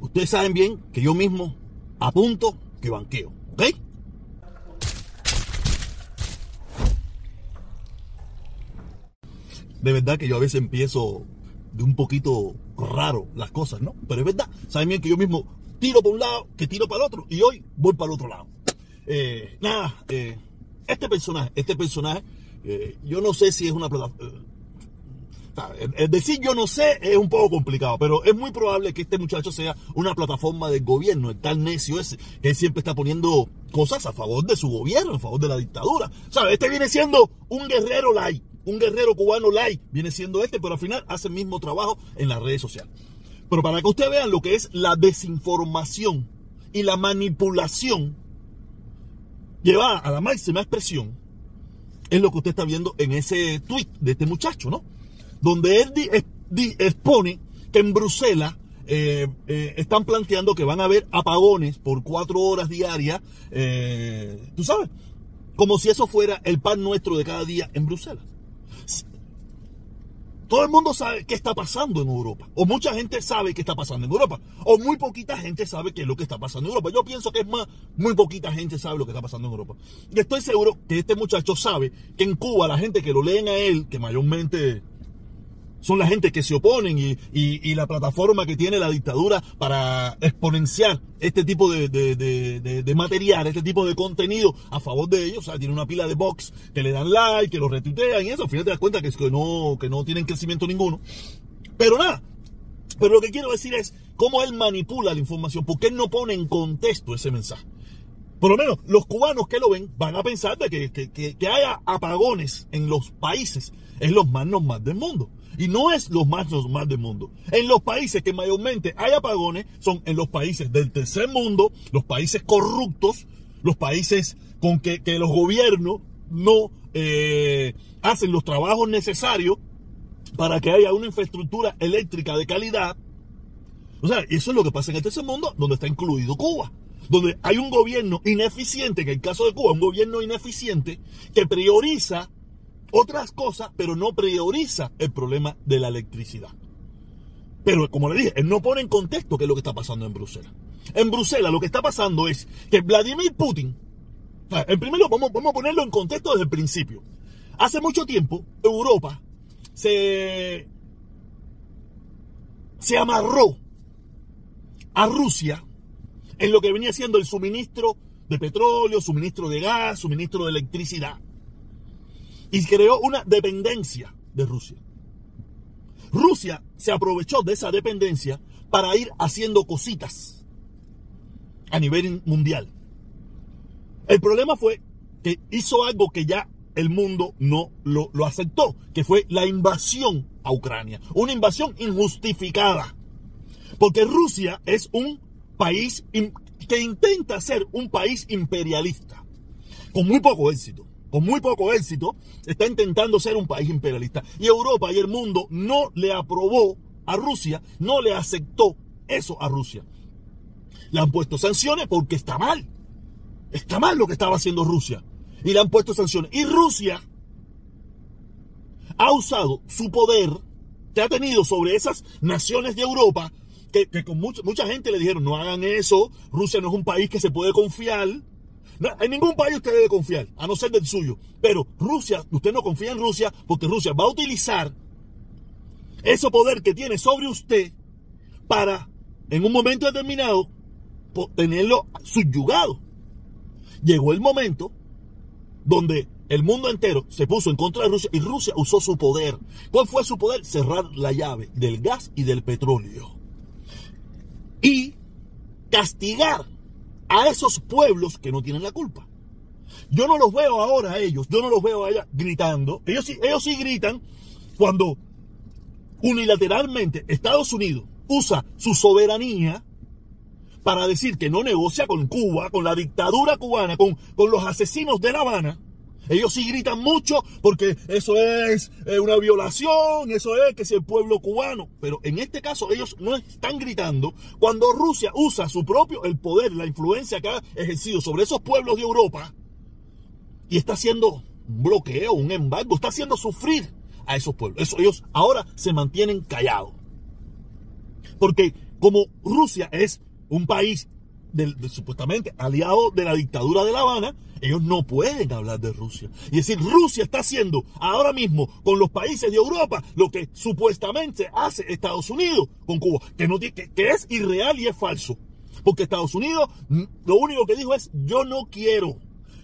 ustedes saben bien que yo mismo apunto que banqueo, ¿ok? De verdad que yo a veces empiezo de un poquito raro las cosas, ¿no? Pero es verdad, saben bien que yo mismo tiro para un lado, que tiro para el otro, y hoy voy para el otro lado. Eh, nada, eh, este personaje, este personaje, eh, yo no sé si es una plataforma. Es decir, yo no sé, es un poco complicado, pero es muy probable que este muchacho sea una plataforma del gobierno, el tal necio ese, que siempre está poniendo cosas a favor de su gobierno, a favor de la dictadura. ¿Sabes? Este viene siendo un guerrero light, un guerrero cubano light, viene siendo este, pero al final hace el mismo trabajo en las redes sociales. Pero para que ustedes vean lo que es la desinformación y la manipulación llevada a la máxima expresión, es lo que usted está viendo en ese tweet de este muchacho, ¿no? Donde él expone que en Bruselas eh, eh, están planteando que van a haber apagones por cuatro horas diarias, eh, tú sabes, como si eso fuera el pan nuestro de cada día en Bruselas. Todo el mundo sabe qué está pasando en Europa. O mucha gente sabe qué está pasando en Europa. O muy poquita gente sabe qué es lo que está pasando en Europa. Yo pienso que es más, muy poquita gente sabe lo que está pasando en Europa. Y estoy seguro que este muchacho sabe que en Cuba la gente que lo leen a él, que mayormente son la gente que se oponen y, la plataforma que tiene la dictadura para exponenciar este tipo de, material, este tipo de contenido a favor de ellos. O sea, tiene una pila de box que le dan like, que lo retuitean y eso. Al final te das cuenta que, es que, no, que no tienen crecimiento ninguno. Pero nada, pero lo que quiero decir es cómo él manipula la información, porque él no pone en contexto ese mensaje. Por lo menos los cubanos que lo ven van a pensar de que, que, haya apagones en los países es los más normales del mundo. Y no es los más normales del mundo. En los países que mayormente hay apagones son en los países del tercer mundo, los países corruptos, los países con que, los gobiernos no eh, hacen los trabajos necesarios para que haya una infraestructura eléctrica de calidad. O sea, eso es lo que pasa en el tercer mundo, donde está incluido Cuba. Donde hay un gobierno ineficiente, en el caso de Cuba, un gobierno ineficiente que prioriza otras cosas, pero no prioriza el problema de la electricidad. Pero como le dije, él no pone en contexto qué es lo que está pasando en Bruselas. En Bruselas lo que está pasando es que Vladimir Putin, en primer vamos, vamos a ponerlo en contexto desde el principio. Hace mucho tiempo, Europa se, se amarró a Rusia en lo que venía siendo el suministro de petróleo, suministro de gas, suministro de electricidad y creó una dependencia de Rusia. Rusia se aprovechó de esa dependencia para ir haciendo cositas a nivel mundial. El problema fue que hizo algo que ya el mundo no lo, aceptó, que fue la invasión a Ucrania. Una invasión injustificada. Porque Rusia es un país que intenta ser un país imperialista, con muy poco éxito con muy poco éxito, está intentando ser un país imperialista. Y Europa y el mundo no le aprobó a Rusia, no le aceptó eso a Rusia. Le han puesto sanciones porque está mal. Está mal lo que estaba haciendo Rusia. Y le han puesto sanciones. Y Rusia ha usado su poder que ha tenido sobre esas naciones de Europa, que, con mucha, mucha gente le dijeron, no hagan eso, Rusia no es un país que se puede confiar, en ningún país usted debe confiar, a no ser del suyo. Pero Rusia, usted no confía en Rusia porque Rusia va a utilizar ese poder que tiene sobre usted para, en un momento determinado, tenerlo subyugado. Llegó el momento donde el mundo entero se puso en contra de Rusia y Rusia usó su poder. ¿Cuál fue su poder? Cerrar la llave del gas y del petróleo. Y castigar a esos pueblos que no tienen la culpa. Yo no los veo ahora a ellos, yo no los veo a ellos gritando. Ellos sí, ellos gritan cuando unilateralmente Estados Unidos usa su soberanía para decir que no negocia con Cuba, con la dictadura cubana, con, con los asesinos de La Habana ellos sí gritan mucho porque eso es eh, una violación, eso es que es el pueblo cubano. Pero en este caso ellos no están gritando cuando Rusia usa su propio, el poder, la influencia que ha ejercido sobre esos pueblos de Europa y está haciendo un bloqueo, un embargo, está haciendo sufrir a esos pueblos. Eso, ellos ahora se mantienen callados. Porque como Rusia es un país supuestamente aliado de la dictadura de La Habana, ellos no pueden hablar de Rusia. Y decir, Rusia está haciendo ahora mismo con los países de Europa lo que supuestamente hace Estados Unidos con Cuba, que, no, que, es irreal y es falso. Porque Estados Unidos mm, lo único que dijo es, yo no quiero.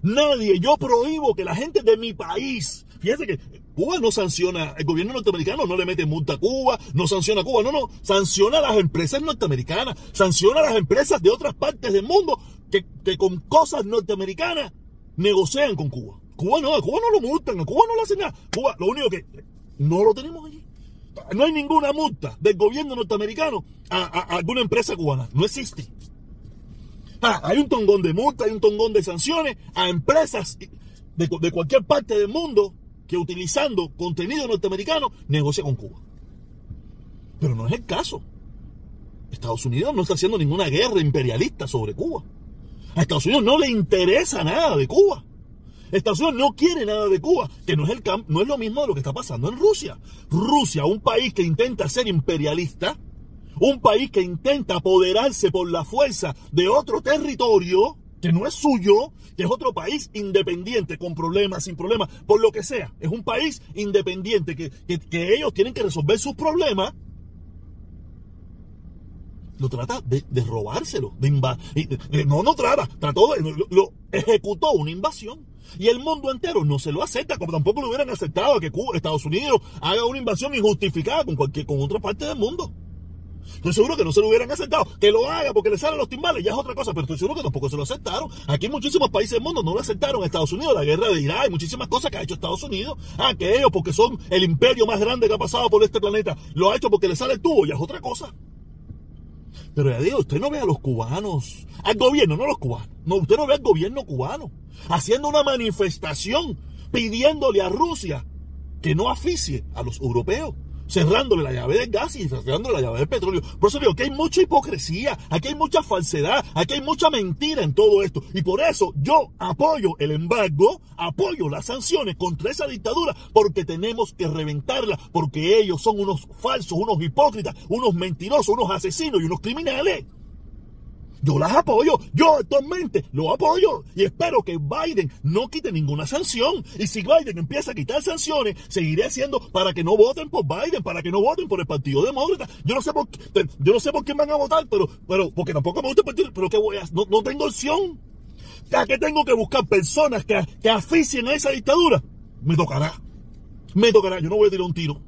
Nadie, yo prohíbo que la gente de mi país, fíjate que Cuba no sanciona, el gobierno norteamericano no le mete multa a Cuba, no sanciona a Cuba, no, no, sanciona a las empresas norteamericanas, sanciona a las empresas de otras partes del mundo que, con cosas norteamericanas negocian con Cuba. Cuba no, a Cuba no lo multan, a Cuba no le hacen nada. Cuba, lo único que no lo tenemos allí. No hay ninguna multa del gobierno norteamericano a, alguna empresa cubana. No existe. Ah, hay un tongón de multa, hay un tongón de sanciones a empresas de, de cualquier parte del mundo que utilizando contenido norteamericano negocia con Cuba. Pero no es el caso. Estados Unidos no está haciendo ninguna guerra imperialista sobre Cuba. A Estados Unidos no le interesa nada de Cuba. Estados Unidos no quiere nada de Cuba, que no es, el no es lo mismo de lo que está pasando en Rusia. Rusia, un país que intenta ser imperialista, un país que intenta apoderarse por la fuerza de otro territorio, que no es suyo, que es otro país independiente, con problemas, sin problemas, por lo que sea. Es un país independiente que, ellos tienen que resolver sus problemas. Lo trata de, robárselo, de invadir. No, no trata, trató de, lo, ejecutó una invasión. Y el mundo entero no se lo acepta, como tampoco lo hubieran aceptado que Estados Unidos haga una invasión injustificada con, cualquier, con otra parte del mundo. Estoy seguro que no se lo hubieran aceptado. Que lo haga porque le salen los timbales, ya es otra cosa, pero estoy seguro que tampoco se lo aceptaron. Aquí muchísimos países del mundo no lo aceptaron. Estados Unidos, la guerra de Irak, y muchísimas cosas que ha hecho Estados Unidos. Ah, que ellos, porque son el imperio más grande que ha pasado por este planeta, lo ha hecho porque le sale el tubo, ya es otra cosa. Pero ya digo, usted no ve a los cubanos, al gobierno, no a los cubanos. No, usted no ve al gobierno cubano haciendo una manifestación pidiéndole a Rusia que no aficie a los europeos cerrándole la llave del gas y cerrándole la llave del petróleo. Por eso digo que hay mucha hipocresía, aquí hay mucha falsedad, aquí hay mucha mentira en todo esto. Y por eso yo apoyo el embargo, apoyo las sanciones contra esa dictadura, porque tenemos que reventarla, porque ellos son unos falsos, unos hipócritas, unos mentirosos, unos asesinos y unos criminales. Yo las apoyo, yo actualmente lo apoyo y espero que Biden no quite ninguna sanción. Y si Biden empieza a quitar sanciones, seguiré haciendo para que no voten por Biden, para que no voten por el Partido Demócrata. Yo no sé por, yo no sé por quién van a votar, pero, pero porque tampoco me gusta el partido, pero que voy a, no, no tengo opción. ¿A qué tengo que buscar personas que, que aficien a esa dictadura? Me tocará. Me tocará. Yo no voy a tirar un tiro.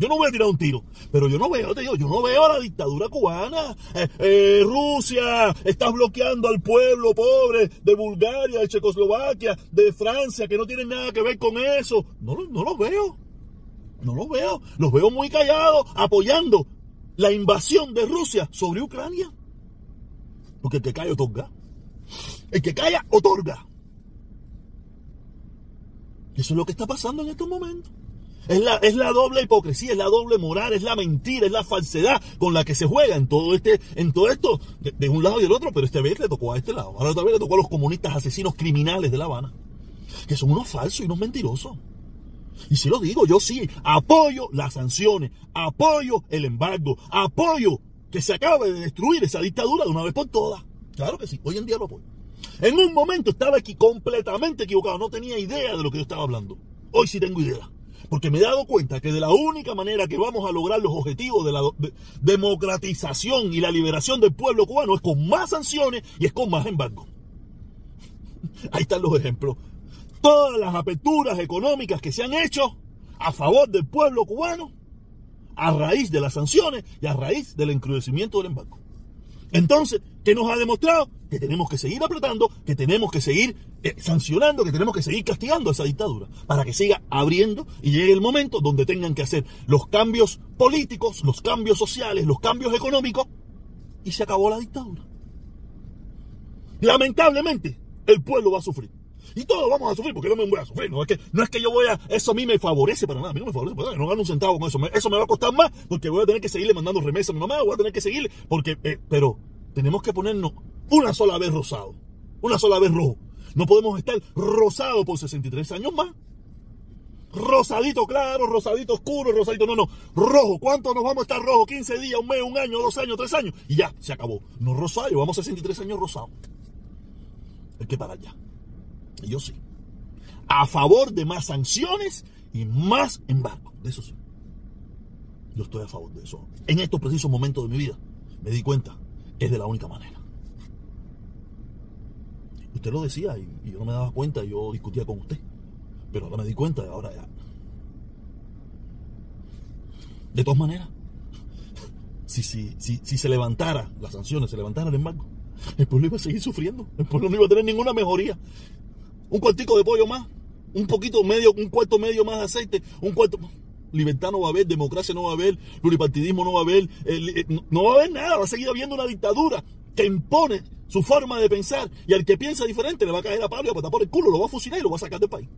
Yo no voy a tirar un tiro, pero yo no veo, te digo, yo no veo a la dictadura cubana. Eh, eh, Rusia está bloqueando al pueblo pobre de Bulgaria, de Checoslovaquia, de Francia, que no tienen nada que ver con eso. No, no los veo. No los veo. Los veo muy callados, apoyando la invasión de Rusia sobre Ucrania. Porque el que calla otorga. El que calla otorga. Eso es lo que está pasando en estos momentos. Es la, es la doble hipocresía, es la doble moral, es la mentira, es la falsedad con la que se juega en todo este, en todo esto, de, un lado y del otro, pero esta vez le tocó a este lado. Ahora otra vez le tocó a los comunistas asesinos criminales de La Habana, que son unos falsos y unos mentirosos. Y si lo digo, yo sí, apoyo las sanciones, apoyo el embargo, apoyo que se acabe de destruir esa dictadura de una vez por todas. Claro que sí, hoy en día lo apoyo. En un momento estaba aquí completamente equivocado, no tenía idea de lo que yo estaba hablando. Hoy sí tengo idea. Porque me he dado cuenta que de la única manera que vamos a lograr los objetivos de la democratización y la liberación del pueblo cubano es con más sanciones y es con más embargo. Ahí están los ejemplos. Todas las aperturas económicas que se han hecho a favor del pueblo cubano a raíz de las sanciones y a raíz del encrudecimiento del embargo. Entonces, ¿qué nos ha demostrado? Que tenemos que seguir apretando, que tenemos que seguir eh, sancionando, que tenemos que seguir castigando a esa dictadura para que siga abriendo y llegue el momento donde tengan que hacer los cambios políticos, los cambios sociales, los cambios económicos y se acabó la dictadura. Lamentablemente, el pueblo va a sufrir. Y todos vamos a sufrir porque no me voy a sufrir. No es, que, no es que yo voy a. Eso a mí me favorece para nada. A mí no me favorece para nada. No gano un centavo con eso. Eso me va a costar más porque voy a tener que seguirle mandando remesas a mi mamá. Voy a tener que seguirle. Porque. Eh, pero tenemos que ponernos una sola vez rosado. Una sola vez rojo. No podemos estar rosados por 63 años más. rosadito claro, rosadito oscuro, rosadito no, no, rojo. ¿Cuánto nos vamos a estar rojo? 15 días, un mes, un año, dos años, tres años. Y ya, se acabó. No rosario, vamos a 63 años rosados. Hay que parar ya. Y yo sí. A favor de más sanciones y más embargo. De eso sí. Yo estoy a favor de eso. En estos precisos momentos de mi vida me di cuenta es de la única manera. Usted lo decía y, yo no me daba cuenta, yo discutía con usted. Pero ahora me di cuenta ahora ya. De todas maneras, si, si, si, si se levantara las sanciones, se levantara el embargo, el pueblo iba a seguir sufriendo. El pueblo no iba a tener ninguna mejoría. Un cuartico de pollo más, un poquito medio, un cuarto medio más de aceite, un cuarto. Libertad no va a haber, democracia no va a haber, pluripartidismo no va a haber, no va a haber nada, va a seguir habiendo una dictadura que impone su forma de pensar y al que piensa diferente le va a caer a palo y a patar por el culo, lo va a fusilar y lo va a sacar del país.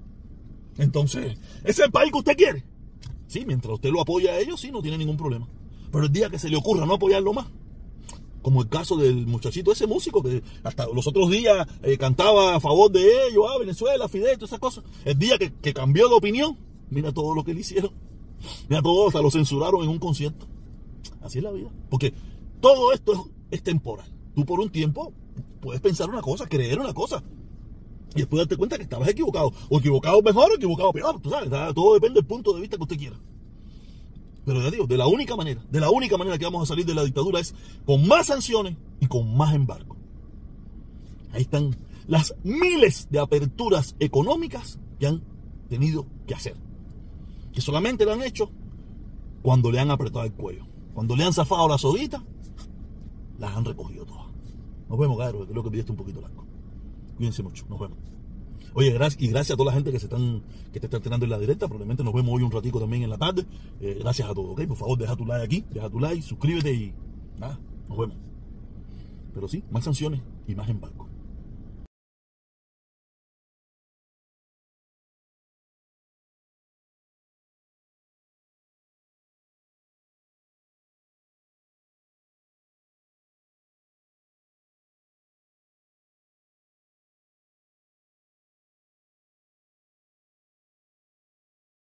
Entonces, ¿ese es el país que usted quiere? Sí, mientras usted lo apoya a ellos, sí, no tiene ningún problema. Pero el día que se le ocurra no apoyarlo más, como el caso del muchachito ese músico que hasta los otros días eh, cantaba a favor de ellos, ah, Venezuela, Fidel, todas esas cosas. El día que, que cambió de opinión, mira todo lo que le hicieron. Mira todo, hasta lo censuraron en un concierto. Así es la vida. Porque todo esto es temporal. Tú por un tiempo puedes pensar una cosa, creer una cosa. Y después darte cuenta que estabas equivocado. O equivocado mejor o equivocado peor. Tú sabes, todo depende del punto de vista que usted quiera. Pero ya digo, de la única manera, de la única manera que vamos a salir de la dictadura es con más sanciones y con más embargo. Ahí están las miles de aperturas económicas que han tenido que hacer. Que solamente lo han hecho cuando le han apretado el cuello. Cuando le han zafado la sodita, las han recogido todas. Nos vemos, Garo, creo que pidiste un poquito largo. Cuídense mucho, nos vemos. Oye, gracias, y gracias a toda la gente que se están, que te está enterando en la directa. Probablemente nos vemos hoy un ratico también en la tarde. Eh, gracias a todos, ¿ok? Por favor, deja tu like aquí, deja tu like, suscríbete y nada, nos vemos. Pero sí, más sanciones y más embargo.